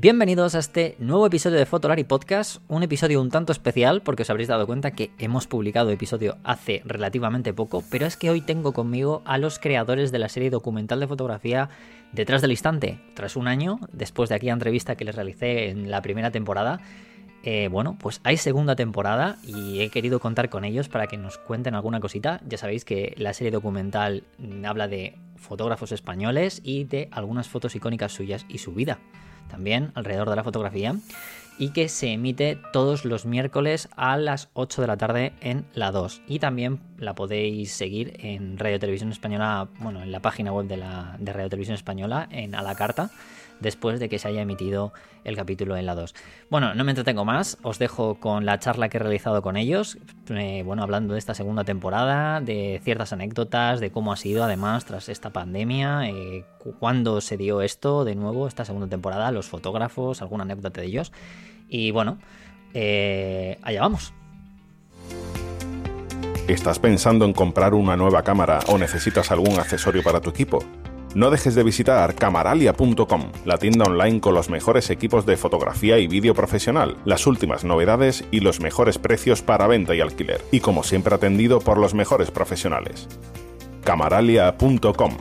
Bienvenidos a este nuevo episodio de Fotolari Podcast, un episodio un tanto especial porque os habréis dado cuenta que hemos publicado episodio hace relativamente poco, pero es que hoy tengo conmigo a los creadores de la serie documental de fotografía Detrás del Instante. Tras un año, después de aquella entrevista que les realicé en la primera temporada, eh, bueno, pues hay segunda temporada y he querido contar con ellos para que nos cuenten alguna cosita. Ya sabéis que la serie documental habla de fotógrafos españoles y de algunas fotos icónicas suyas y su vida también alrededor de la fotografía y que se emite todos los miércoles a las 8 de la tarde en la 2. Y también la podéis seguir en Radio Televisión Española, bueno, en la página web de, la, de Radio Televisión Española, en a la carta, después de que se haya emitido el capítulo en la 2. Bueno, no me entretengo más, os dejo con la charla que he realizado con ellos, eh, bueno, hablando de esta segunda temporada, de ciertas anécdotas, de cómo ha sido además tras esta pandemia, eh, cuándo se dio esto de nuevo, esta segunda temporada, los fotógrafos, alguna anécdota de ellos. Y bueno, eh, allá vamos. ¿Estás pensando en comprar una nueva cámara o necesitas algún accesorio para tu equipo? No dejes de visitar camaralia.com, la tienda online con los mejores equipos de fotografía y vídeo profesional, las últimas novedades y los mejores precios para venta y alquiler, y como siempre atendido por los mejores profesionales. camaralia.com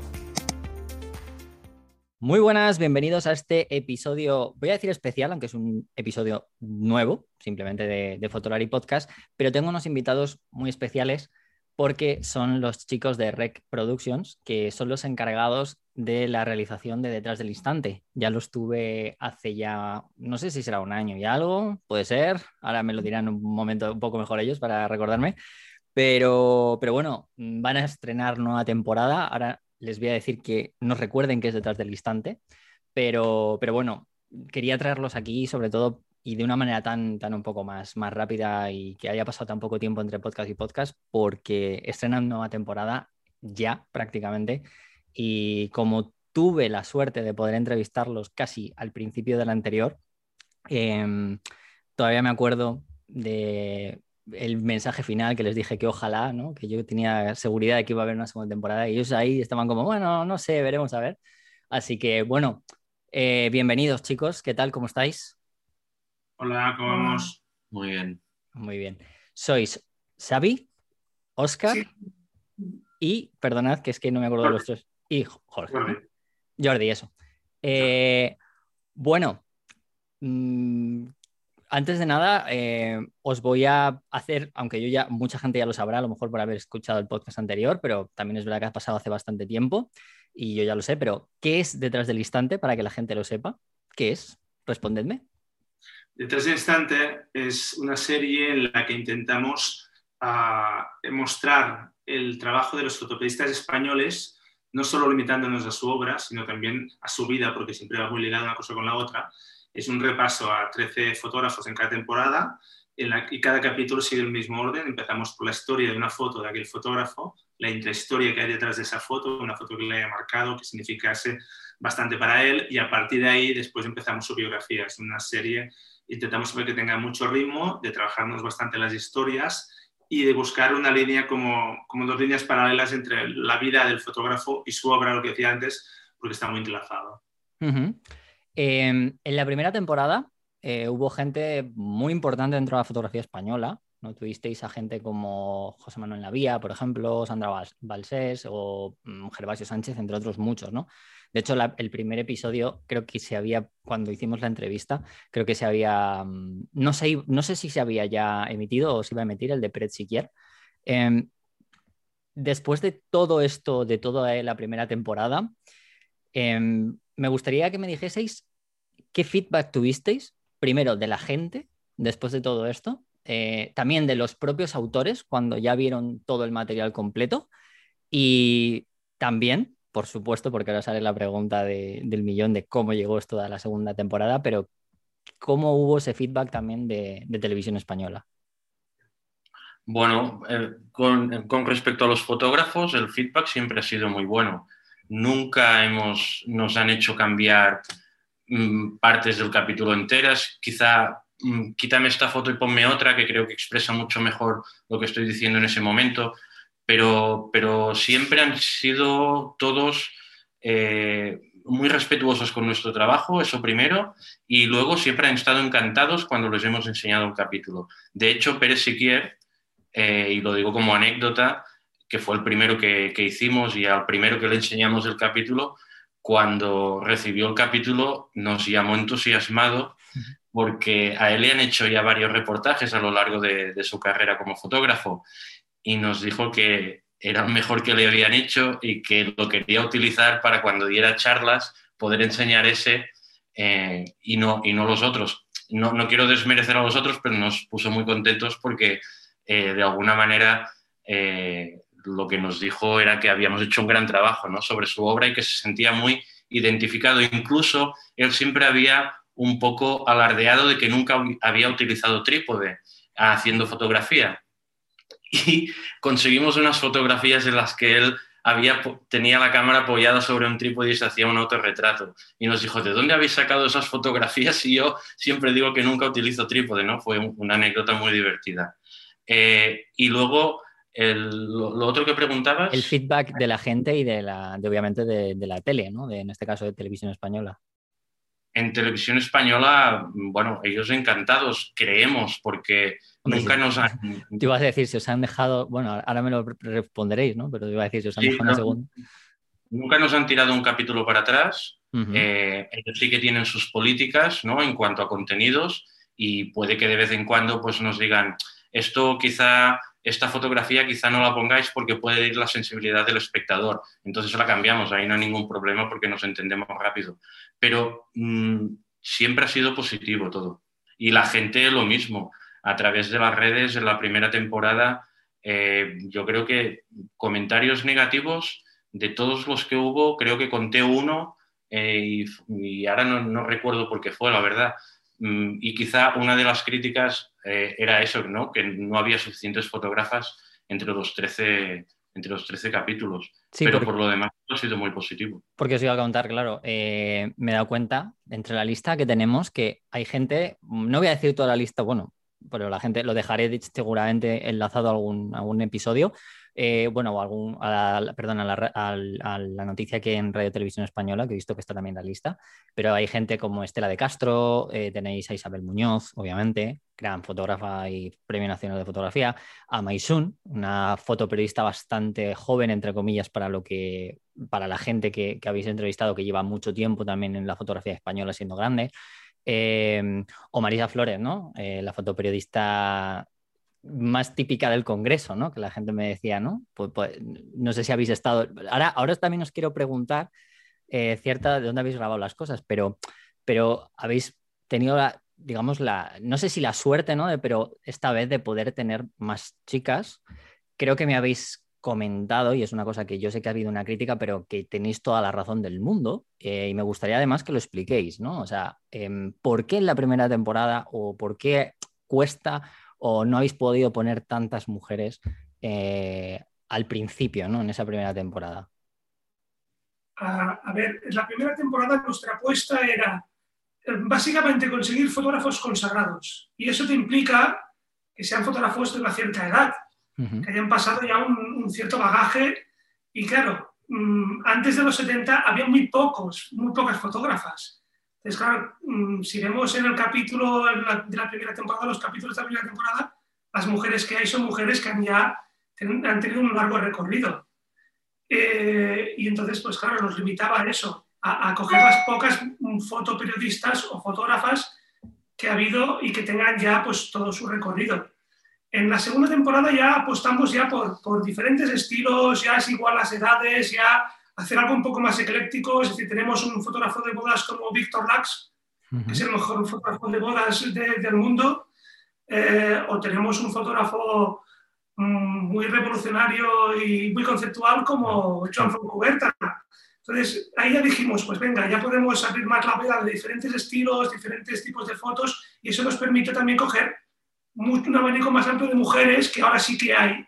Muy buenas, bienvenidos a este episodio, voy a decir especial, aunque es un episodio nuevo, simplemente de, de Fotolari Podcast, pero tengo unos invitados muy especiales porque son los chicos de Rec Productions, que son los encargados de la realización de Detrás del Instante. Ya los tuve hace ya, no sé si será un año y algo, puede ser, ahora me lo dirán un momento un poco mejor ellos para recordarme, pero, pero bueno, van a estrenar nueva temporada, ahora les voy a decir que no recuerden que es Detrás del Instante, pero, pero bueno, quería traerlos aquí sobre todo y de una manera tan, tan un poco más, más rápida y que haya pasado tan poco tiempo entre podcast y podcast, porque estrenan nueva temporada ya prácticamente. Y como tuve la suerte de poder entrevistarlos casi al principio del anterior, em, todavía me acuerdo de el mensaje final que les dije que ojalá, ¿no? que yo tenía seguridad de que iba a haber una segunda temporada y ellos ahí estaban como, bueno, no sé, veremos a ver. Así que bueno, eh, bienvenidos chicos, ¿qué tal? ¿Cómo estáis? Hola, ¿cómo vamos? Muy bien. Muy bien. Sois Xavi, Oscar y, perdonad que es que no me acuerdo de los tres, y Jorge. Jordi, eso. Eh, bueno, mm, antes de nada, eh, os voy a hacer, aunque yo ya, mucha gente ya lo sabrá, a lo mejor por haber escuchado el podcast anterior, pero también es verdad que ha pasado hace bastante tiempo y yo ya lo sé, pero ¿qué es detrás del instante para que la gente lo sepa? ¿Qué es? Respondedme. Detrás del instante es una serie en la que intentamos uh, mostrar el trabajo de los fotoperiodistas españoles, no solo limitándonos a su obra, sino también a su vida, porque siempre va muy ligada una cosa con la otra. Es un repaso a 13 fotógrafos en cada temporada en la, y cada capítulo sigue el mismo orden. Empezamos por la historia de una foto de aquel fotógrafo, la intrahistoria que hay detrás de esa foto, una foto que le haya marcado, que significase bastante para él, y a partir de ahí después empezamos su biografía. Es una serie intentamos siempre que tenga mucho ritmo, de trabajarnos bastante las historias y de buscar una línea como, como dos líneas paralelas entre la vida del fotógrafo y su obra, lo que decía antes, porque está muy entrelazado. Em, en la primera temporada eh, hubo gente muy importante dentro de la fotografía española. ¿no? Tuvisteis a gente como José Manuel Navía, por ejemplo, Sandra Balsés o mm, Gervasio Sánchez, entre otros muchos, ¿no? De hecho, el primer episodio, creo que se había, cuando hicimos la entrevista, creo que se había, mm, no sé, no sé si se había ya emitido o se iba a emitir el de Pret Siquier. Em, después de todo esto, de toda la primera temporada, em, me gustaría que me dijeseis qué feedback tuvisteis, primero de la gente, después de todo esto, eh, también de los propios autores cuando ya vieron todo el material completo y también por supuesto, porque ahora sale la pregunta del millón de cómo llegó esto a la segunda temporada, pero ¿cómo hubo ese feedback también de, televisión española? Bueno, con, respecto a los fotógrafos, el feedback siempre ha sido muy bueno. Nunca hemos, nos han hecho cambiar mm, partes del capítulo enteras, quizá mm, quítame esta foto y ponme otra que creo que expresa mucho mejor lo que estoy diciendo en ese momento, pero, pero siempre han sido todos eh, muy respetuosos con nuestro trabajo, eso primero, y luego siempre han estado encantados cuando les hemos enseñado un capítulo. De hecho, Pérez Siquier, eh, y lo digo como anécdota, que fue el primero que, que, hicimos y al primero que le enseñamos el capítulo, cuando recibió el capítulo nos llamó entusiasmado porque a él le han hecho ya varios reportajes a lo largo de, de su carrera como fotógrafo y nos dijo que era mejor que le habían hecho y que lo quería utilizar para cuando diera charlas poder enseñar ese eh, y, no, y no los otros. No, no, quiero desmerecer a los otros, pero nos puso muy contentos porque eh, de alguna manera eh, lo que nos dijo era que habíamos hecho un gran trabajo ¿no? sobre su obra y que se sentía muy identificado. Incluso él siempre había un poco alardeado de que nunca había utilizado trípode haciendo fotografía y conseguimos unas fotografías en las que él había, tenía la cámara apoyada sobre un trípode y se hacía un autorretrato. Y nos dijo, ¿de dónde habéis sacado esas fotografías? Y yo siempre digo que nunca utilizo trípode, ¿no? Fue una anécdota muy divertida. Eh, y luego, el, lo, lo, otro que preguntabas... El feedback de la gente y de, la, de obviamente, de, de, la tele, ¿no? De, en este caso, de televisión española. En televisión española, bueno, ellos encantados, creemos, porque Hombre, nunca nos han... Te ibas a decir, si os han dejado, bueno, ahora me lo responderéis, ¿no? Pero te iba a decir, si os han Sí, dejado no. una segunda. Nunca nos han tirado un capítulo para atrás. Eh, ellos sí que tienen sus políticas, ¿no? En cuanto a contenidos y puede que de vez en cuando pues nos digan esto quizá esta fotografía quizá no la pongáis porque puede ir la sensibilidad del espectador. Entonces la cambiamos, ahí no hay ningún problema porque nos entendemos rápido. Pero mmm, siempre ha sido positivo todo. Y la gente lo mismo. A través de las redes, en la primera temporada, eh, yo creo que comentarios negativos de todos los que hubo, creo que conté uno eh, y, y, ahora no, no, recuerdo por qué fue, la verdad. Mm, y quizá una de las críticas eh, era eso, ¿no? que no había suficientes fotógrafas entre los 13, entre los 13 capítulos. Sí, Pero porque, por lo demás ha sido muy positivo. Porque os iba a contar, claro, eh, me he dado cuenta entre la lista que tenemos que hay gente, no voy a decir toda la lista, bueno, pero la gente lo dejaré seguramente enlazado a algún, episodio, eh, bueno, algún, perdón, a la, a, a la, noticia que en Radio Televisión Española, que he visto que está también en la lista, pero hay gente como Estela de Castro, eh, tenéis a Isabel Muñoz, obviamente, gran fotógrafa y Premio Nacional de Fotografía, a Maisun, una fotoperiodista bastante joven, entre comillas, para lo que para la gente que, que habéis entrevistado, que lleva mucho tiempo también en la fotografía española siendo grande. Eh, o Marisa Flores, ¿no? Eh, la fotoperiodista más típica del Congreso, ¿no? Que la gente me decía, ¿no? Pues, pues no sé si habéis estado. Ahora, ahora también os quiero preguntar eh, cierta de dónde habéis grabado las cosas, pero, pero habéis tenido la, digamos, la, no sé si la suerte, ¿no? Pero esta vez de poder tener más chicas. Creo que me habéis comentado, y es una cosa que yo sé que ha habido una crítica, pero que tenéis toda la razón del mundo, eh, y me gustaría además que lo expliquéis, ¿no? O sea, eh, ¿por qué en la primera temporada o por qué cuesta o no habéis podido poner tantas mujeres eh, al principio, ¿no? En esa primera temporada. A, a, ver, en la primera temporada nuestra apuesta era eh, básicamente conseguir fotógrafos consagrados. Y eso te implica que sean fotógrafos de una cierta edad, que hayan pasado ya un, cierto bagaje. Y claro, mmm, antes de los 70 había muy pocos, muy pocas fotógrafas. Entonces, claro, mmm, si vemos en el capítulo de la primera temporada, los capítulos de la primera temporada, las mujeres que hay son mujeres que han ya han tenido un largo recorrido. Eh, y entonces, pues claro, nos limitaba a eso, a, coger las pocas fotoperiodistas o fotógrafas que ha habido y que tengan ya pues todo su recorrido. En la segunda temporada ya apostamos ya por, por diferentes estilos, ya es igual las edades, ya hacer algo un poco más ecléctico, es decir, tenemos un fotógrafo de bodas como Víctor Lax, uh -huh. que es el mejor fotógrafo de bodas de, del mundo, eh, o tenemos un fotógrafo muy revolucionario y muy conceptual como Joan Foncuberta. Entonces, ahí ya dijimos, pues venga, ya podemos abrir más la veda de diferentes estilos, diferentes tipos de fotos, y eso nos permite también coger un abanico más amplio de mujeres que ahora sí que hay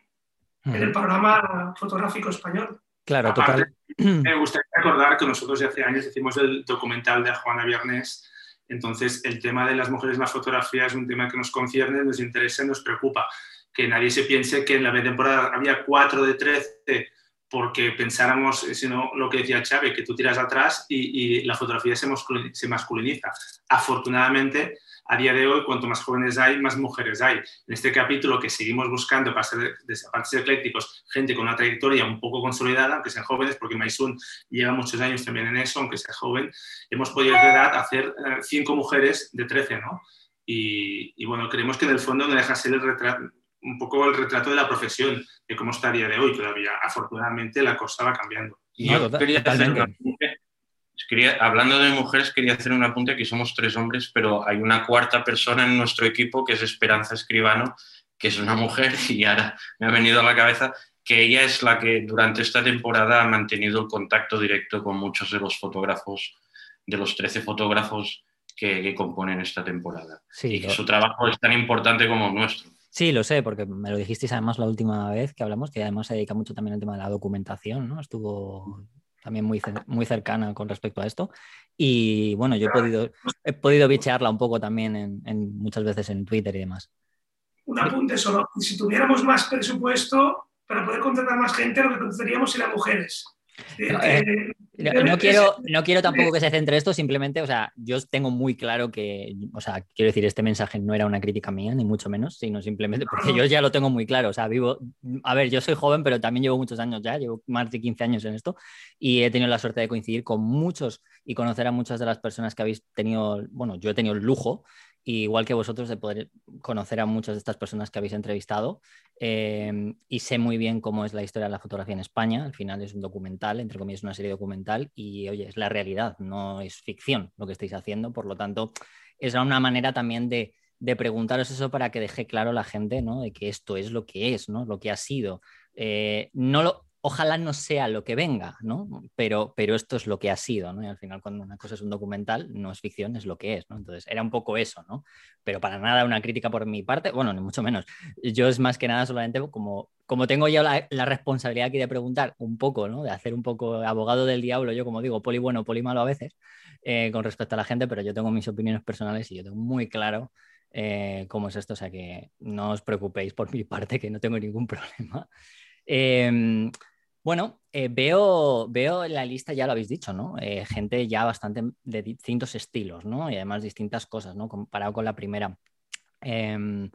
en el panorama fotográfico español. Claro, total. Me gustaría recordar que nosotros ya hace años hicimos el documental de Juana Viernes, entonces el tema de las mujeres en la fotografía es un tema que nos concierne, nos interesa nos preocupa. Que nadie se piense que en la temporada había 4 de 13 porque pensáramos, eh, sino lo que decía Chávez, que tú tiras atrás y, la fotografía se masculiniza. Afortunadamente, a día de hoy, cuanto más jóvenes hay, más mujeres hay. En este capítulo que seguimos buscando, para ser, aparte de eclécticos, gente con una trayectoria un poco consolidada, aunque sean jóvenes, porque Maisun lleva muchos años también en eso, aunque sea joven, hemos podido de edad hacer eh, cinco mujeres de 13, ¿no? Y, y, bueno, creemos que en el fondo no deja ser el retrato, un poco el retrato de la profesión, de cómo está a día de hoy todavía. Afortunadamente la cosa va cambiando. yo quería hacer quería, hablando de mujeres, quería hacer un apunte, que somos tres hombres, pero hay una cuarta persona en nuestro equipo, que es Esperanza Escribano, que es una mujer, y ahora me ha venido a la cabeza que ella es la que durante esta temporada ha mantenido el contacto directo con muchos de los fotógrafos, de los 13 fotógrafos que, componen esta temporada. y que su trabajo es tan importante como el nuestro. Sí, lo sé, porque me lo dijisteis además la última vez que hablamos, que además se dedica mucho también al tema de la documentación, ¿no? Estuvo también muy, muy cercana con respecto a esto. Y bueno, yo he podido, he podido bichearla un poco también en, muchas veces en Twitter y demás. Un apunte solo. Si tuviéramos más presupuesto para poder contratar más gente, lo que contrataríamos serían mujeres. Eh, no, quiero, no quiero tampoco que se centre esto, simplemente, o sea, yo tengo muy claro que, o sea, quiero decir, este mensaje no era una crítica mía, ni mucho menos, sino simplemente porque yo ya lo tengo muy claro, o sea, vivo, a ver, yo soy joven, pero también llevo muchos años ya, llevo más de 15 años en esto y he tenido la suerte de coincidir con muchos y conocer a muchas de las personas que habéis tenido, bueno, yo he tenido el lujo igual que vosotros de poder conocer a muchas de estas personas que habéis entrevistado em, y sé muy bien cómo es la historia de la fotografía en España. Al final es un documental, entre comillas, una serie documental y oye, es la realidad, no es ficción lo que estáis haciendo. Por lo tanto, es una manera también de, preguntaros eso para que deje claro la gente ¿no? de que esto es lo que es, ¿no? lo que ha sido. Eh, no lo, ojalá no sea lo que venga, ¿no? Pero, pero esto es lo que ha sido, ¿no? Y al final cuando una cosa es un documental, no es ficción, es lo que es, ¿no? Entonces era un poco eso, ¿no? Pero para nada una crítica por mi parte, bueno, ni mucho menos. Yo es más que nada solamente como, como tengo ya la, responsabilidad aquí de preguntar un poco, ¿no? De hacer un poco abogado del diablo, yo como digo, poli bueno, poli malo a veces, eh, con respecto a la gente, pero yo tengo mis opiniones personales y yo tengo muy claro eh, cómo es esto, o sea que no os preocupéis por mi parte, que no tengo ningún problema. Em, bueno, eh, veo, veo en la lista, ya lo habéis dicho, ¿no? Eh, gente ya bastante de distintos estilos, ¿no? Y además distintas cosas, ¿no? Comparado con la primera. Em,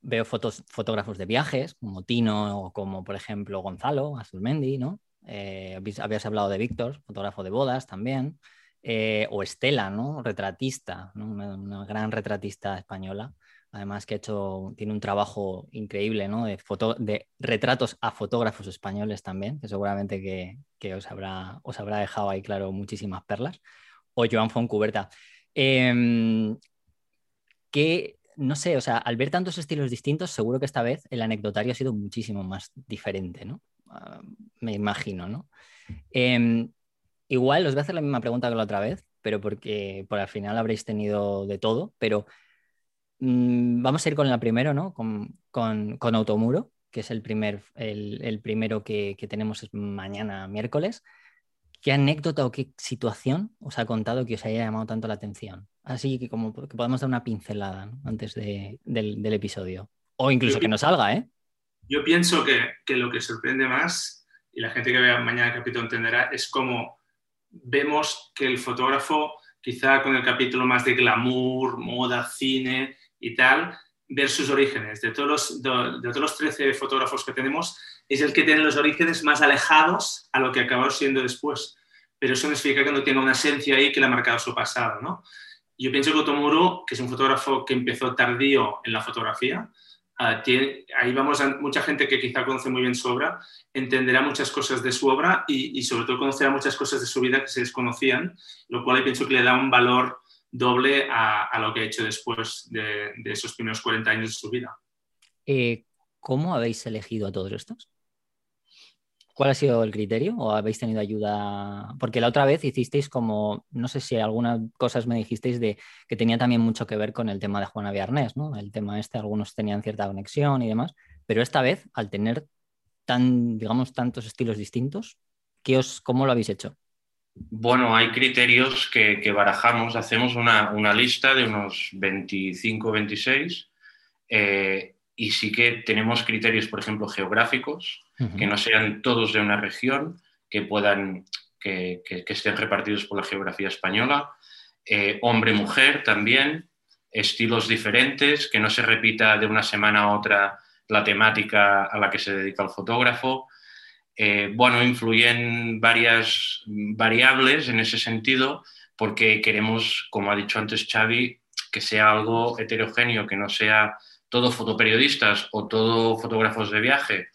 veo fotos, fotógrafos de viajes, como Tino o como, por ejemplo, Gonzalo Azulmendi, ¿no? Eh, habías hablado de Víctor, fotógrafo de bodas también. o Estela, ¿no? Retratista, una gran retratista española además que ha hecho, tiene un trabajo increíble ¿no? de, retratos a fotógrafos españoles también, que seguramente que, os, habrá, os habrá dejado ahí claro muchísimas perlas, o Joan Foncuberta. Eh, no sé, o sea, al ver tantos estilos distintos, seguro que esta vez el anecdotario ha sido muchísimo más diferente, ¿no? Ah, me imagino, ¿no? Em, igual os voy a hacer la misma pregunta que la otra vez, pero porque por al final habréis tenido de todo, pero Mm, vamos a ir con la primero, ¿no? Con, con, Automuro, que es el, primer, el, primero que, tenemos mañana miércoles. ¿Qué anécdota o qué situación os ha contado que os haya llamado tanto la atención? Así que como que podemos dar una pincelada antes del, episodio. O incluso que no salga, ¿eh? Yo pienso que, que, lo que sorprende más, y la gente que vea mañana el capítulo entenderá, es cómo vemos que el fotógrafo, quizá con el capítulo más de glamour, moda, cine, y tal, ver sus orígenes. De todos, los, de, todos los 13 fotógrafos que tenemos, es el que tiene los orígenes más alejados a lo que acabó siendo después. Pero eso no significa que no tenga una esencia ahí que le ha marcado su pasado. ¿no? Yo pienso que Otomuro, que es un fotógrafo que empezó tardío en la fotografía, ah, ahí vamos a mucha gente que quizá conoce muy bien su obra, entenderá muchas cosas de su obra y, y sobre todo conocerá muchas cosas de su vida que se desconocían, lo cual pienso que le da un valor doble a, lo que ha hecho después de, esos primeros 40 años de su vida. Eh, ¿Cómo habéis elegido a todos estos? ¿Cuál ha sido el criterio o habéis tenido ayuda? Porque la otra vez hicisteis como, no sé si algunas cosas me dijisteis de que tenía también mucho que ver con el tema de Juana Viernes, ¿no? El tema este, algunos tenían cierta conexión y demás, pero esta vez, al tener tan, digamos, tantos estilos distintos, os, ¿Cómo lo habéis hecho? Bueno, hay criterios que, barajamos. Hacemos una, lista de unos 25, 26 eh, y sí que tenemos criterios, por ejemplo, geográficos, que no sean todos de una región, que puedan, que, estén repartidos por la geografía española. Eh, hombre-mujer también, estilos diferentes, que no se repita de una semana a otra la temática a la que se dedica el fotógrafo. Eh, bueno, influyen varias variables en ese sentido porque queremos, como ha dicho antes Xavi, que sea algo heterogéneo, que no sea todo fotoperiodistas o todo fotógrafos de viaje.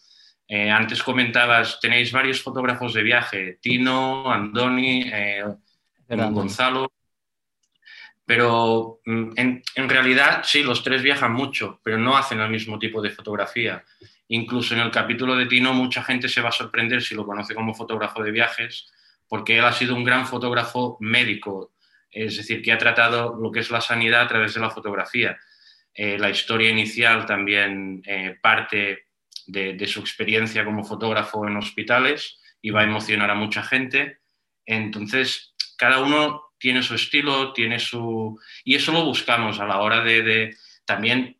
Eh, antes comentabas, tenéis varios fotógrafos de viaje, Tino, Andoni, eh, Gonzalo, pero mm, en, en, realidad sí, los tres viajan mucho, pero no hacen el mismo tipo de fotografía. Incluso en el capítulo de Tino mucha gente se va a sorprender si lo conoce como fotógrafo de viajes, porque él ha sido un gran fotógrafo médico, es decir, que ha tratado lo que es la sanidad a través de la fotografía. Eh, la historia inicial también eh, parte de, su experiencia como fotógrafo en hospitales y va a emocionar a mucha gente. Entonces, cada uno tiene su estilo, tiene su... Y eso lo buscamos a la hora de, de también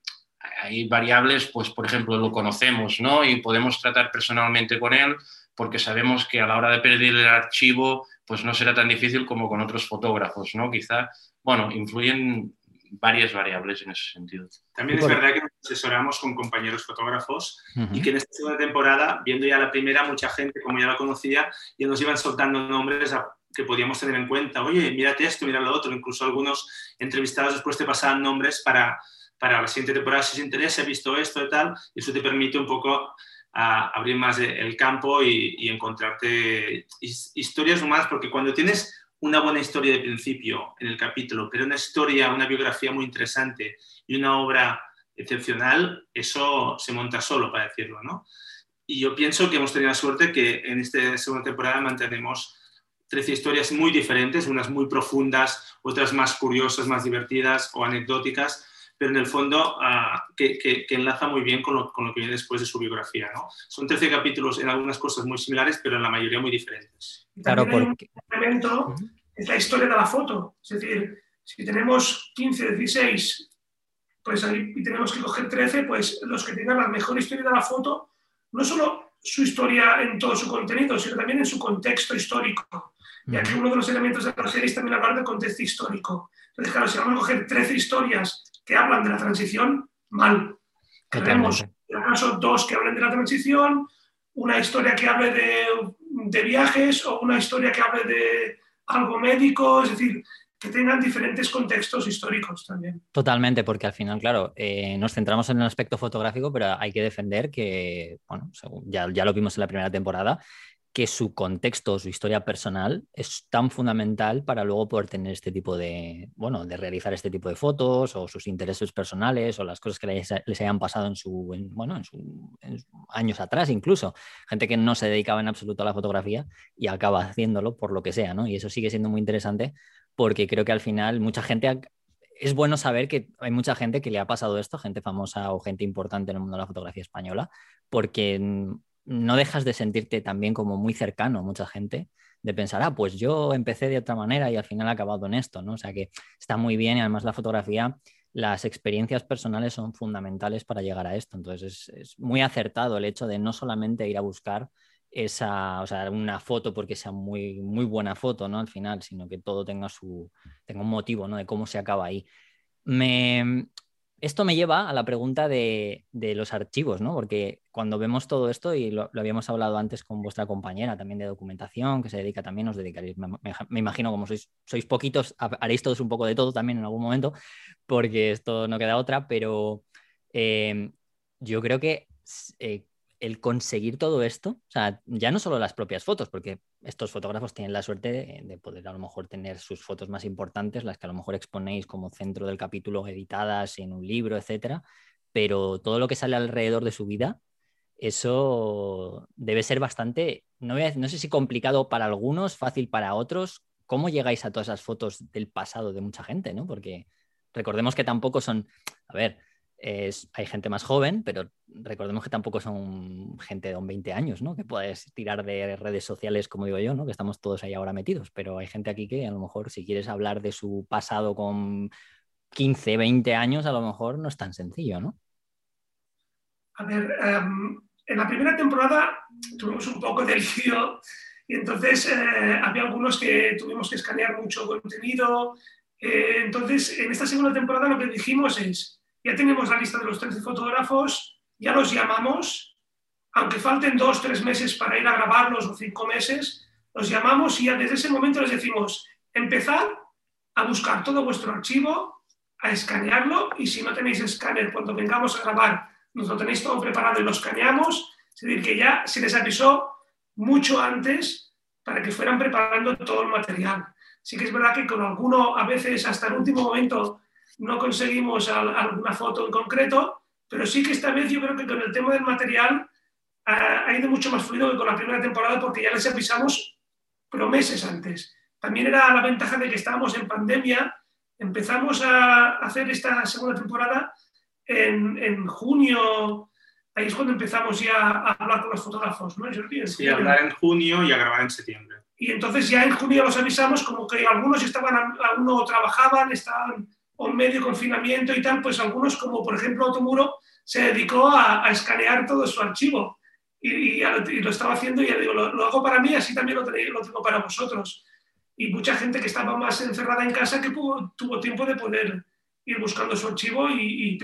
hay variables, pues por ejemplo, lo conocemos, ¿no? Y podemos tratar personalmente con él porque sabemos que a la hora de perder el archivo, pues no será tan difícil como con otros fotógrafos, ¿no? Quizá, bueno, influyen varias variables en ese sentido. También es verdad que nos asesoramos con compañeros fotógrafos y que en esta segunda temporada, viendo ya la primera, mucha gente, como ya la conocía, ya nos iban soltando nombres que podíamos tener en cuenta. Oye, mírate esto, mira lo otro. Incluso algunos entrevistados después te pasaban nombres para para la siguiente temporada si os interesa, he visto esto y tal, y eso te permite un poco abrir más el campo y, encontrarte historias más, porque cuando tienes una buena historia de principio en el capítulo, pero una historia, una biografía muy interesante y una obra excepcional, eso se monta solo, para decirlo, ¿no? Y yo pienso que hemos tenido la suerte que en esta segunda temporada mantenemos 13 historias muy diferentes, unas muy profundas, otras más curiosas, más divertidas o anecdóticas, pero en el fondo ah, que, que, enlaza muy bien con lo, con lo, que viene después de su biografía. ¿no? Son 13 capítulos en algunas cosas muy similares, pero en la mayoría muy diferentes. Claro, porque... elemento es la historia de la foto. Es decir, si tenemos 15, 16, pues ahí tenemos que coger 13, pues los que tengan la mejor historia de la foto, no solo su historia en todo su contenido, sino también en su contexto histórico. Y aquí uno de los elementos de la serie es también hablar de contexto histórico. Entonces, claro, si vamos a coger 13 historias que hablan de la transición, mal. Tenemos, en el caso, dos que hablen de la transición, una historia que hable de, de, viajes o una historia que hable de algo médico, es decir, que tengan diferentes contextos históricos también. Totalmente, porque al final, claro, eh, nos centramos en el aspecto fotográfico, pero hay que defender que, bueno, ya, ya lo vimos en la primera temporada, que su contexto, su historia personal es tan fundamental para luego poder tener este tipo de, bueno, de realizar este tipo de fotos o sus intereses personales o las cosas que les, hayan pasado en su, bueno, en, su, años atrás incluso. Gente que no se dedicaba en absoluto a la fotografía y acaba haciéndolo por lo que sea, ¿no? Y eso sigue siendo muy interesante porque creo que al final mucha gente es bueno saber que hay mucha gente que le ha pasado esto, gente famosa o gente importante en el mundo de la fotografía española, porque no dejas de sentirte también como muy cercano a mucha gente, de pensar, ah, pues yo empecé de otra manera y al final he acabado en esto, ¿no? O sea que está muy bien y además la fotografía, las experiencias personales son fundamentales para llegar a esto. Entonces es, muy acertado el hecho de no solamente ir a buscar esa, o sea, una foto porque sea muy, muy buena foto, ¿no? Al final, sino que todo tenga su, tenga un motivo, ¿no? De cómo se acaba ahí. Me, esto me lleva a la pregunta de, los archivos, ¿no? Porque cuando vemos todo esto, y lo, habíamos hablado antes con vuestra compañera también de documentación, que se dedica también, os dedicaréis, me, imagino, como sois, sois poquitos, haréis todos un poco de todo también en algún momento, porque esto no queda otra, pero eh, yo creo que eh, el conseguir todo esto, o sea, ya no solo las propias fotos, porque estos fotógrafos tienen la suerte de, poder a lo mejor tener sus fotos más importantes, las que a lo mejor exponéis como centro del capítulo editadas en un libro, etcétera, pero todo lo que sale alrededor de su vida, eso debe ser bastante, no, no sé si complicado para algunos, fácil para otros. ¿Cómo llegáis a todas esas fotos del pasado de mucha gente, no? Porque recordemos que tampoco son, a ver, es, hay gente más joven, pero recordemos que tampoco son gente de 20 años, ¿no? Que puedes tirar de redes sociales, como digo yo, ¿no? Que estamos todos ahí ahora metidos, pero hay gente aquí que a lo mejor si quieres hablar de su pasado con 15, 20 años, a lo mejor no es tan sencillo, ¿no? A ver, em, en la primera temporada tuvimos un poco de lío y entonces eh, había algunos que tuvimos que escanear mucho contenido. Eh, entonces, en esta segunda temporada lo que dijimos es, ya tenemos la lista de los 13 fotógrafos, ya los llamamos, aunque falten dos, tres meses para ir a grabarlos o cinco meses, los llamamos y ya desde ese momento les decimos, empezad a buscar todo vuestro archivo, a escanearlo y si no tenéis escáner cuando vengamos a grabar, nos lo tenéis todo preparado y lo escaneamos, es decir, que ya se les avisó mucho antes para que fueran preparando todo el material. Sí que es verdad que con alguno, a veces hasta el último momento, no conseguimos alguna foto en concreto, pero sí que esta vez yo creo que con el tema del material ha ido mucho más fluido que con la primera temporada porque ya les avisamos pero meses antes. También era la ventaja de que estábamos en pandemia, empezamos a hacer esta segunda temporada en, en junio, ahí es cuando empezamos ya a hablar con los fotógrafos, ¿no? Sí, a hablar en junio y a grabar en septiembre. Y entonces ya en junio los avisamos como que algunos estaban, no trabajaban, estaban en medio confinamiento y tal, pues algunos como por ejemplo Automuro se dedicó a, escanear todo su archivo y, lo estaba haciendo y ya digo, lo, hago para mí, así también lo, lo tengo para vosotros. Y mucha gente que estaba más encerrada en casa que tuvo tiempo de poder ir buscando su archivo y, y.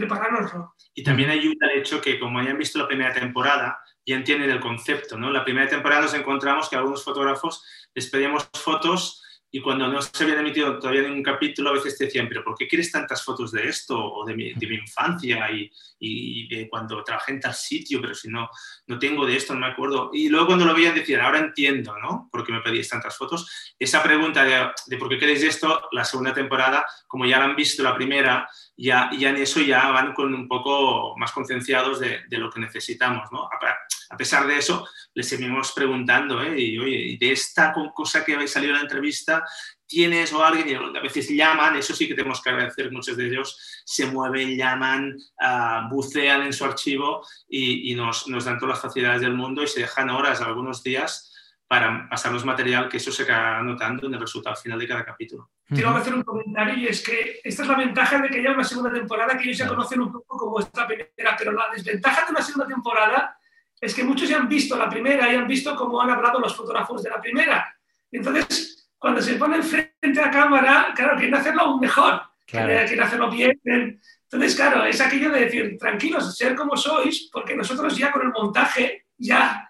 Y también ayuda el hecho que, como hayan visto la primera temporada, ya entienden el concepto. ¿no? La primera temporada nos encontramos que algunos fotógrafos les pedíamos fotos y cuando no se había emitido todavía ningún capítulo, a veces te decían, pero ¿por qué quieres tantas fotos de esto o de mi, infancia y, cuando trabajé en tal sitio, pero si no, no tengo de esto, no me acuerdo? Y luego cuando lo veían decían, ahora entiendo, ¿no? ¿Por qué me pedís tantas fotos? Esa pregunta de, de por qué queréis esto, la segunda temporada, como ya la han visto la primera, ya, ya en eso ya van con un poco más concienciados de, de lo que necesitamos, ¿no? A pesar de eso, les seguimos preguntando, ¿eh? y oye, de esta cosa que habéis salido en la entrevista, tienes o alguien, y a veces llaman, eso sí que tenemos que agradecer, muchos de ellos se mueven, llaman, uh, bucean en su archivo y, y nos, nos, dan todas las facilidades del mundo y se dejan horas, algunos días, para pasarnos material, que eso se acaba notando en el resultado final de cada capítulo. Quiero hacer un comentario y es que esta es la ventaja de que ya una segunda temporada que ellos ya conocen un poco como esta primera, pero la desventaja de una segunda temporada es que muchos ya han visto la primera y han visto cómo han hablado los fotógrafos de la primera. Entonces, cuando se ponen frente a la cámara, claro, quieren hacerlo aún mejor, quieren hacerlo bien. Entonces, claro, es aquello de decir, tranquilos, ser como sois, porque nosotros ya con el montaje ya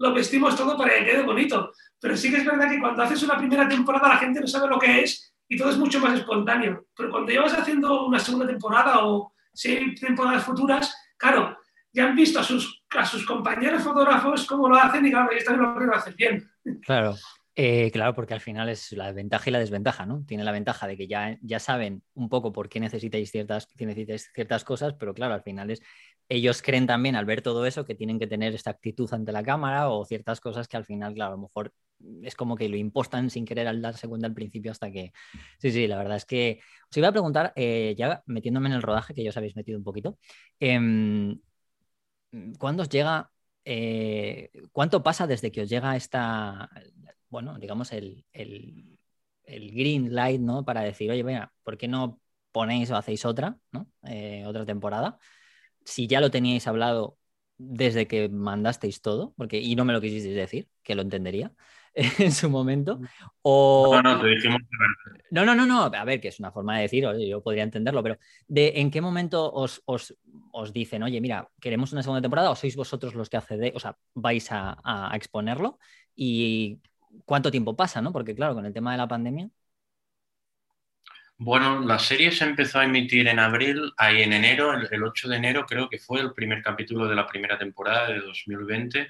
lo vestimos todo para que quede bonito. Pero sí que es verdad que cuando haces una primera temporada la gente no sabe lo que es y todo es mucho más espontáneo. Pero cuando llevas haciendo una segunda temporada o seis temporadas futuras, claro, ya han visto a sus, a sus compañeros fotógrafos cómo lo hacen y claro, ellos también lo hacen bien. Claro. Eh, claro, porque al final es la ventaja y la desventaja, ¿no? Tiene la ventaja de que ya, ya saben un poco por qué necesitáis ciertas, necesitáis ciertas cosas, pero claro, al final es, ellos creen también al ver todo eso que tienen que tener esta actitud ante la cámara o ciertas cosas que al final, claro, a lo mejor es como que lo impostan sin querer al dar segunda al principio hasta que... Sí, sí, la verdad es que os iba a preguntar, eh, ya metiéndome en el rodaje, que ya os habéis metido un poquito, Mm, ¿cuándo os llega, eh, cuánto pasa desde que os llega esta, bueno, digamos, el, green light, ¿no? Para decir, oye, venga, ¿por qué no ponéis o hacéis otra, ¿no? Eh, otra temporada? Si ya lo teníais hablado desde que mandasteis todo, porque, y no me lo quisisteis decir, que lo entendería. en su momento. O... No, no, te dijimos. No, no, no, no. A ver, que es una forma de decir, yo podría entenderlo, pero ¿de en qué momento os, os, os, dicen, oye, mira, queremos una segunda temporada o sois vosotros los que accedéis, o sea, vais a, a, exponerlo? ¿Y cuánto tiempo pasa, no? Porque, claro, con el tema de la pandemia. Bueno, la serie se empezó a emitir en abril, ahí en enero, el, el 8 de enero creo que fue el primer capítulo de la primera temporada de 2020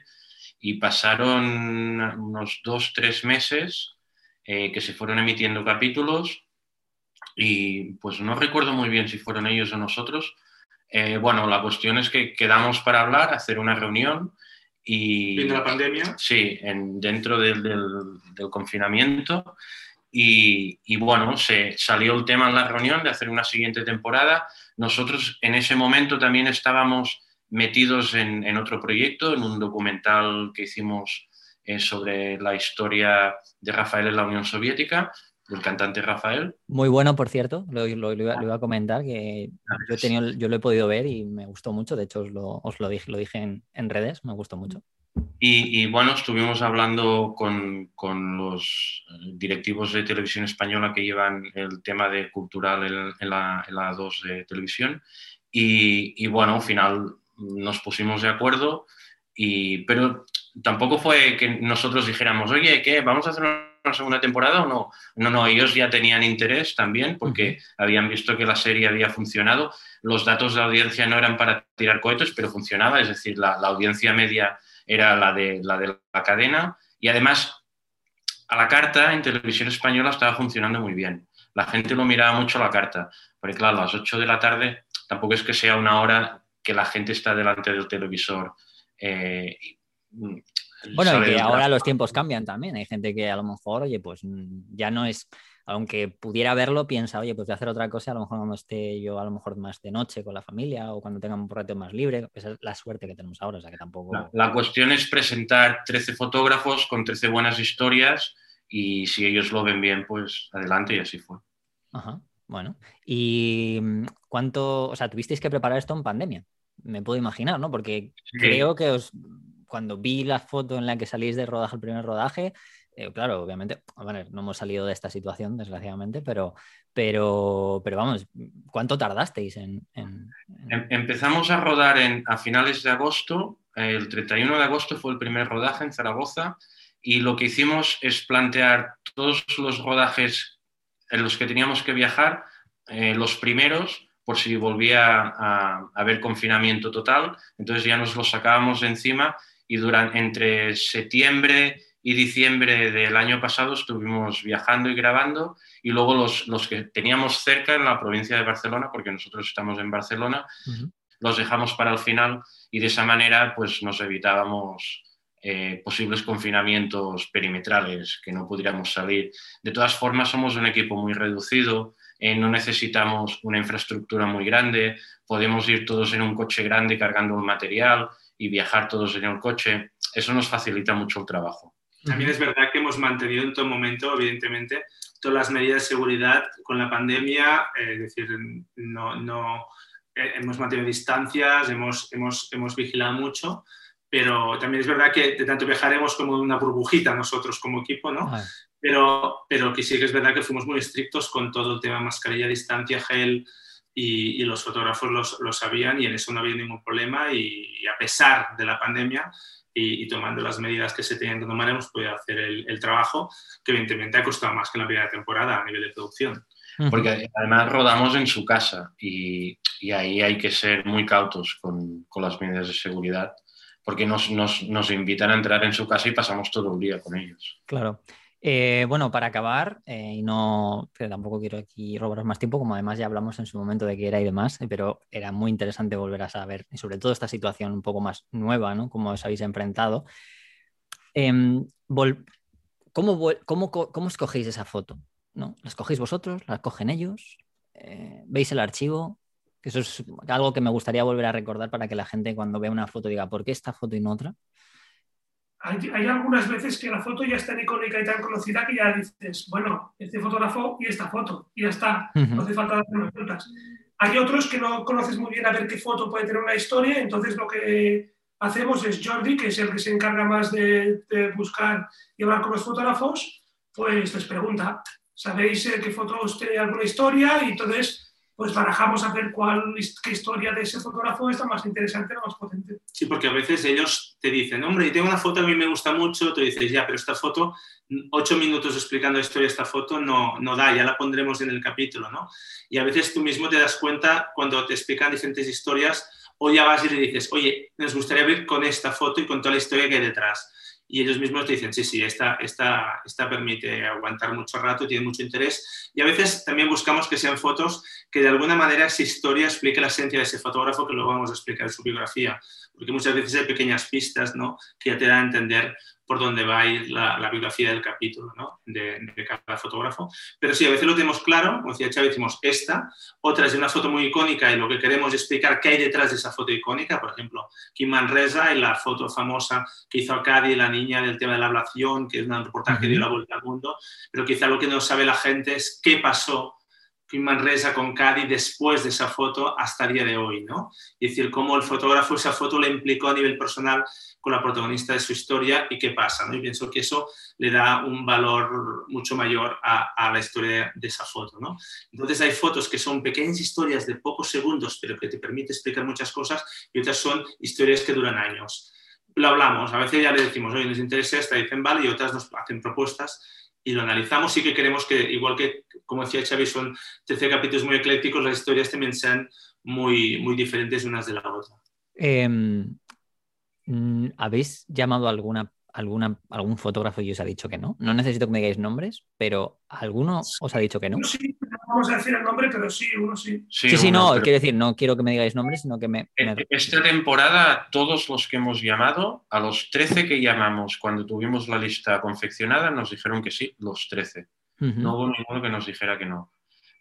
y pasaron unos dos, tres meses eh, que se fueron emitiendo capítulos y pues no recuerdo muy bien si fueron ellos o nosotros. Eh, bueno, la cuestión es que quedamos para hablar, hacer una reunión y... ¿Viendo la pandemia? Sí, en, dentro del, del, del, confinamiento y, bueno, se salió el tema en la reunión de hacer una siguiente temporada. Nosotros en ese momento también estábamos metidos en, otro proyecto, en un documental que hicimos eh, sobre la historia de Rafael en la Unión Soviética, del cantante Rafael. Muy bueno, por cierto, lo, iba, a comentar, que yo, he tenido, yo lo he podido ver y me gustó mucho, de hecho os lo, dije, lo dije en, en redes, me gustó mucho. Y, bueno, estuvimos hablando con, los directivos de televisión española que llevan el tema de cultural en, la, en la 2 de televisión. Y, bueno, al final nos pusimos de acuerdo, y, pero tampoco fue que nosotros dijéramos, oye, ¿qué? ¿Vamos a hacer una segunda temporada o no? No, no, ellos ya tenían interés también porque habían visto que la serie había funcionado. Los datos de audiencia no eran para tirar cohetes, pero funcionaba, es decir, la, la audiencia media era la de, la de la cadena y además a la carta en televisión española estaba funcionando muy bien. La gente lo miraba mucho a la carta, porque claro, a las 8 de la tarde tampoco es que sea una hora que la gente está delante del televisor. Eh, mm, bueno, y que ahora los tiempos cambian también. Hay gente que a lo mejor, oye, pues mm, ya no es aunque pudiera verlo, piensa, oye, pues voy a hacer otra cosa, a lo mejor cuando esté yo a lo mejor más de noche con la familia o cuando tenga un rato más libre, esa es la suerte que tenemos ahora, o sea que tampoco... La, cuestión es presentar 13 fotógrafos con 13 buenas historias y si ellos lo ven bien, pues adelante y así fue. Ajá, bueno. ¿Y mm, cuánto, o sea, tuvisteis que preparar esto en pandemia? Me puedo imaginar, ¿no? Porque creo que os, cuando vi la foto en la que salís de rodaje, el primer rodaje, eh, claro, obviamente, no hemos salido de esta situación, desgraciadamente, pero, pero, pero vamos, ¿cuánto tardasteis en, em, Empezamos a rodar en, a finales de agosto, el 31 de agosto fue el primer rodaje en Zaragoza y lo que hicimos es plantear todos los rodajes en los que teníamos que viajar, eh, los primeros, por si volvía a, haber confinamiento total, entonces ya nos los sacábamos de encima y durante entre septiembre y diciembre del año pasado estuvimos viajando y grabando y luego los, los, que teníamos cerca en la provincia de Barcelona, porque nosotros estamos en Barcelona, los dejamos para el final y de esa manera pues nos evitábamos eh, posibles confinamientos perimetrales que no pudiéramos salir. De todas formas somos un equipo muy reducido, eh, no necesitamos una infraestructura muy grande, podemos ir todos en un coche grande cargando un material y viajar todos en el coche. Eso nos facilita mucho el trabajo. También es verdad que hemos mantenido en todo momento, evidentemente, todas las medidas de seguridad con la pandemia, eh, es decir, no, no eh, hemos mantenido distancias, hemos, hemos, hemos vigilado mucho, pero también es verdad que de tanto viajaremos como una burbujita nosotros como equipo, ¿no? Pero, pero que sí que es verdad que fuimos muy estrictos con todo el tema mascarilla, distancia, gel, y, y, los fotógrafos lo sabían y en eso no había ningún problema y, a pesar de la pandemia y, tomando las medidas que se tenían que tomar hemos podido hacer el, trabajo que evidentemente ha costado más que en la primera temporada a nivel de producción. Porque además rodamos en su casa y, ahí hay que ser muy cautos con, con las medidas de seguridad porque nos, nos, nos, invitan a entrar en su casa y pasamos todo el día con ellos. Claro. Eh, bueno, para acabar, eh, y no, tampoco quiero aquí robaros más tiempo, como además ya hablamos en su momento de qué era y demás, eh, pero era muy interesante volver a saber, y sobre todo esta situación un poco más nueva, ¿no? Cómo os habéis enfrentado. Em, ¿cómo, cómo, cómo, escogéis esa foto? ¿no? ¿La escogéis vosotros? ¿La cogen ellos? ¿Veis el archivo? Eso es algo que me gustaría volver a recordar para que la gente cuando vea una foto diga, ¿por qué esta foto y no otra? Hay, algunas veces que la foto ya es tan icónica y tan conocida que ya dices, bueno, este fotógrafo y esta foto, y ya está, no hace falta hacer más vueltas. Hay otros que no conoces muy bien a ver qué foto puede tener una historia, entonces lo que hacemos es Jordi, que es el que se encarga más de, buscar y hablar con los fotógrafos, pues les pregunta, ¿sabéis eh, qué fotos tiene alguna historia? Y entonces pues barajamos a ver cuál, qué historia de ese fotógrafo es la más interesante, la más potente. Sí, porque a veces ellos te dicen, hombre, y tengo una foto a mí me gusta mucho, tú dices, ya, pero esta foto, ocho minutos explicando la historia de esta foto no, no da, ya la pondremos en el capítulo, ¿no? Y a veces tú mismo te das cuenta cuando te explican diferentes historias, o ya vas y le dices, oye, nos gustaría ver con esta foto y con toda la historia que hay detrás y ellos mismos te dicen, sí, sí, esta, esta, esta permite aguantar mucho rato, tiene mucho interés. Y a veces también buscamos que sean fotos que de alguna manera esa historia explique la esencia de ese fotógrafo, que luego vamos a explicar en su biografía. Porque muchas veces hay pequeñas pistas ¿no? que ya te dan a entender por dónde va a ir la, biografía del capítulo ¿no? de, cada fotógrafo. Pero sí, a veces lo tenemos claro, como decía Chávez, decimos esta, otra es de una foto muy icónica y lo que queremos es explicar qué hay detrás de esa foto icónica, por ejemplo, Kim Manresa y la foto famosa que hizo a Cádiz, la niña del tema de la ablación, que es un reportaje que dio la vuelta al mundo, pero quizá lo que no sabe la gente es qué pasó Manresa con Cádiz después de esa foto hasta el día de hoy, ¿no? Es decir, cómo el fotógrafo esa foto le implicó a nivel personal con la protagonista de su historia y qué pasa. ¿no? Y pienso que eso le da un valor mucho mayor a, la historia de esa foto. ¿no? Entonces hay fotos que son pequeñas historias de pocos segundos, pero que te permiten explicar muchas cosas, y otras son historias que duran años. Lo hablamos, a veces ya le decimos, oye, nos interesa esta, dicen vale, y otras nos hacen propuestas y lo analizamos. Sí que queremos que, igual que, como decía Xavi, son 13 capítulos muy eclécticos, las historias también sean muy, muy diferentes unas de la otra. Eh, Mm, ¿Habéis llamado a alguna, alguna, algún fotógrafo y os ha dicho que no? No necesito que me digáis nombres, pero ¿alguno os ha dicho que no? Sí, vamos a decir el nombre, pero sí, uno sí. Sí, sí, no, quiero decir, no quiero que me digáis nombres, sino que me, e-, Esta temporada, todos los que hemos llamado, a los 13 que llamamos cuando tuvimos la lista confeccionada, nos dijeron que sí, los 13. No hubo ninguno que nos dijera que no.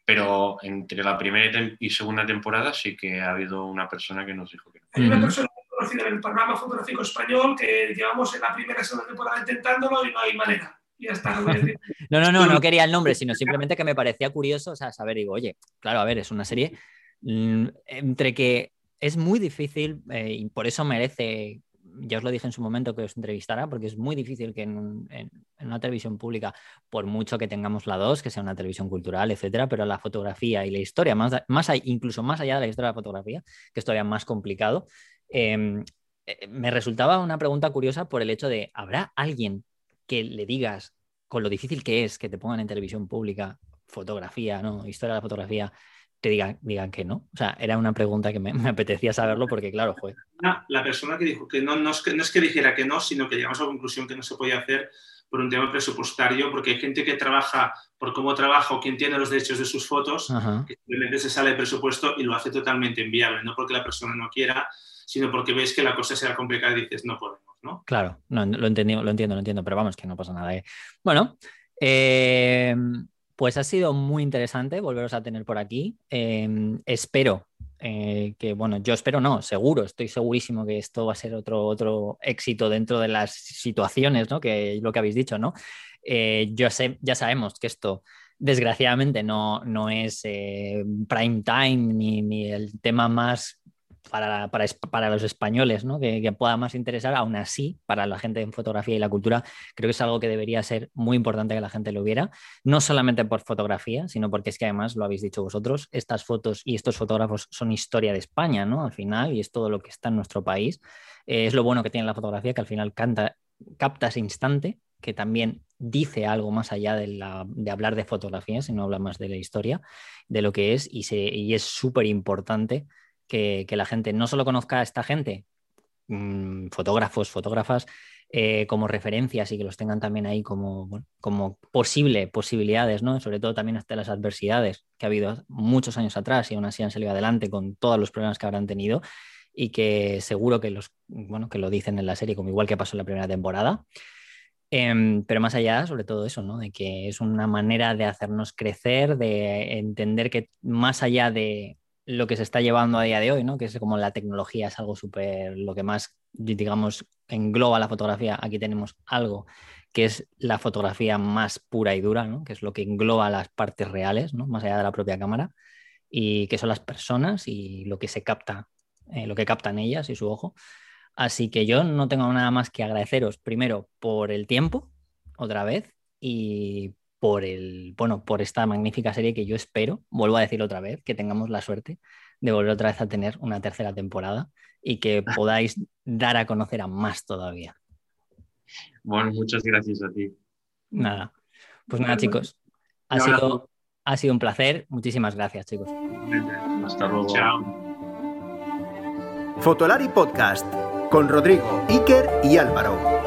Pero entre la primera y segunda temporada sí que ha habido una persona que nos dijo que no. Hay una persona en el programa fotográfico español que llevamos en la primera segunda temporada intentándolo y no hay manera. Ya está, no, no, no, no quería el nombre, sino simplemente que me parecía curioso, o sea, saber, digo, oye, claro, a ver, es una serie mm, entre que es muy difícil eh, y por eso merece ya os lo dije en su momento que os entrevistara, porque es muy difícil que en, una televisión pública, por mucho que tengamos la 2, que sea una televisión cultural, etcétera, pero la fotografía y la historia, más, más incluso más allá de la historia de la fotografía, que es todavía más complicado, em, eh, me resultaba una pregunta curiosa por el hecho de, ¿habrá alguien que le digas con lo difícil que es que te pongan en televisión pública fotografía, ¿no? Historia de la fotografía, te digan, digan que no? O sea, era una pregunta que me, apetecía saberlo porque, claro, fue. La persona que dijo que no, no es que, no es que dijera que no, sino que llegamos a la conclusión que no se podía hacer por un tema presupuestario, porque hay gente que trabaja por cómo trabaja o quien tiene los derechos de sus fotos, que simplemente se sale de presupuesto y lo hace totalmente inviable, no porque la persona no quiera, sino porque ves que la cosa será complicada y dices, no podemos, ¿no? Claro, no, lo, entiendo, lo entiendo, lo entiendo, pero vamos, que no pasa nada. ¿eh? Bueno, eh, pues ha sido muy interesante volveros a tener por aquí. Em, espero eh, que, bueno, yo espero no, seguro, estoy segurísimo que esto va a ser otro, otro éxito dentro de las situaciones, ¿no? Que lo que habéis dicho, ¿no? Eh, yo sé, ya sabemos que esto desgraciadamente no, no es eh, prime time ni, ni, el tema más para, los españoles, ¿no? que, pueda más interesar, aún así, para la gente en fotografía y la cultura, creo que es algo que debería ser muy importante que la gente lo viera, no solamente por fotografía, sino porque es que además, lo habéis dicho vosotros, estas fotos y estos fotógrafos son historia de España, ¿no? Al final, y es todo lo que está en nuestro país. Eh, es lo bueno que tiene la fotografía, que al final canta, capta ese instante, que también dice algo más allá de, de hablar de fotografía, sino habla más de la historia, de lo que es, y, y es súper importante que, la gente no solo conozca a esta gente, mm, fotógrafos, fotógrafas, eh, como referencias y que los tengan también ahí como, como posible, posibilidades, ¿no? Sobre todo también hasta las adversidades que ha habido muchos años atrás y aún así han salido adelante con todos los problemas que habrán tenido y que seguro que los, bueno, que lo dicen en la serie, como igual que pasó en la primera temporada. Em, pero más allá, sobre todo eso, ¿no? De que es una manera de hacernos crecer, de entender que más allá de, lo que se está llevando a día de hoy, ¿no? Que es como la tecnología es algo súper, lo que más, digamos, engloba la fotografía. Aquí tenemos algo que es la fotografía más pura y dura, ¿no? Que es lo que engloba las partes reales, ¿no? Más allá de la propia cámara y que son las personas y lo que se capta, eh, lo que captan ellas y su ojo. Así que yo no tengo nada más que agradeceros primero por el tiempo, otra vez, y por el, bueno, por esta magnífica serie que yo espero, vuelvo a decir otra vez, que tengamos la suerte de volver otra vez a tener una tercera temporada y que podáis dar a conocer a más todavía. Bueno, muchas gracias a ti. Nada. Pues nada, chicos. Ha sido, ha sido un placer. Muchísimas gracias, chicos. Hasta luego. Chao. Fotolari Podcast con Rodrigo, Iker y Álvaro.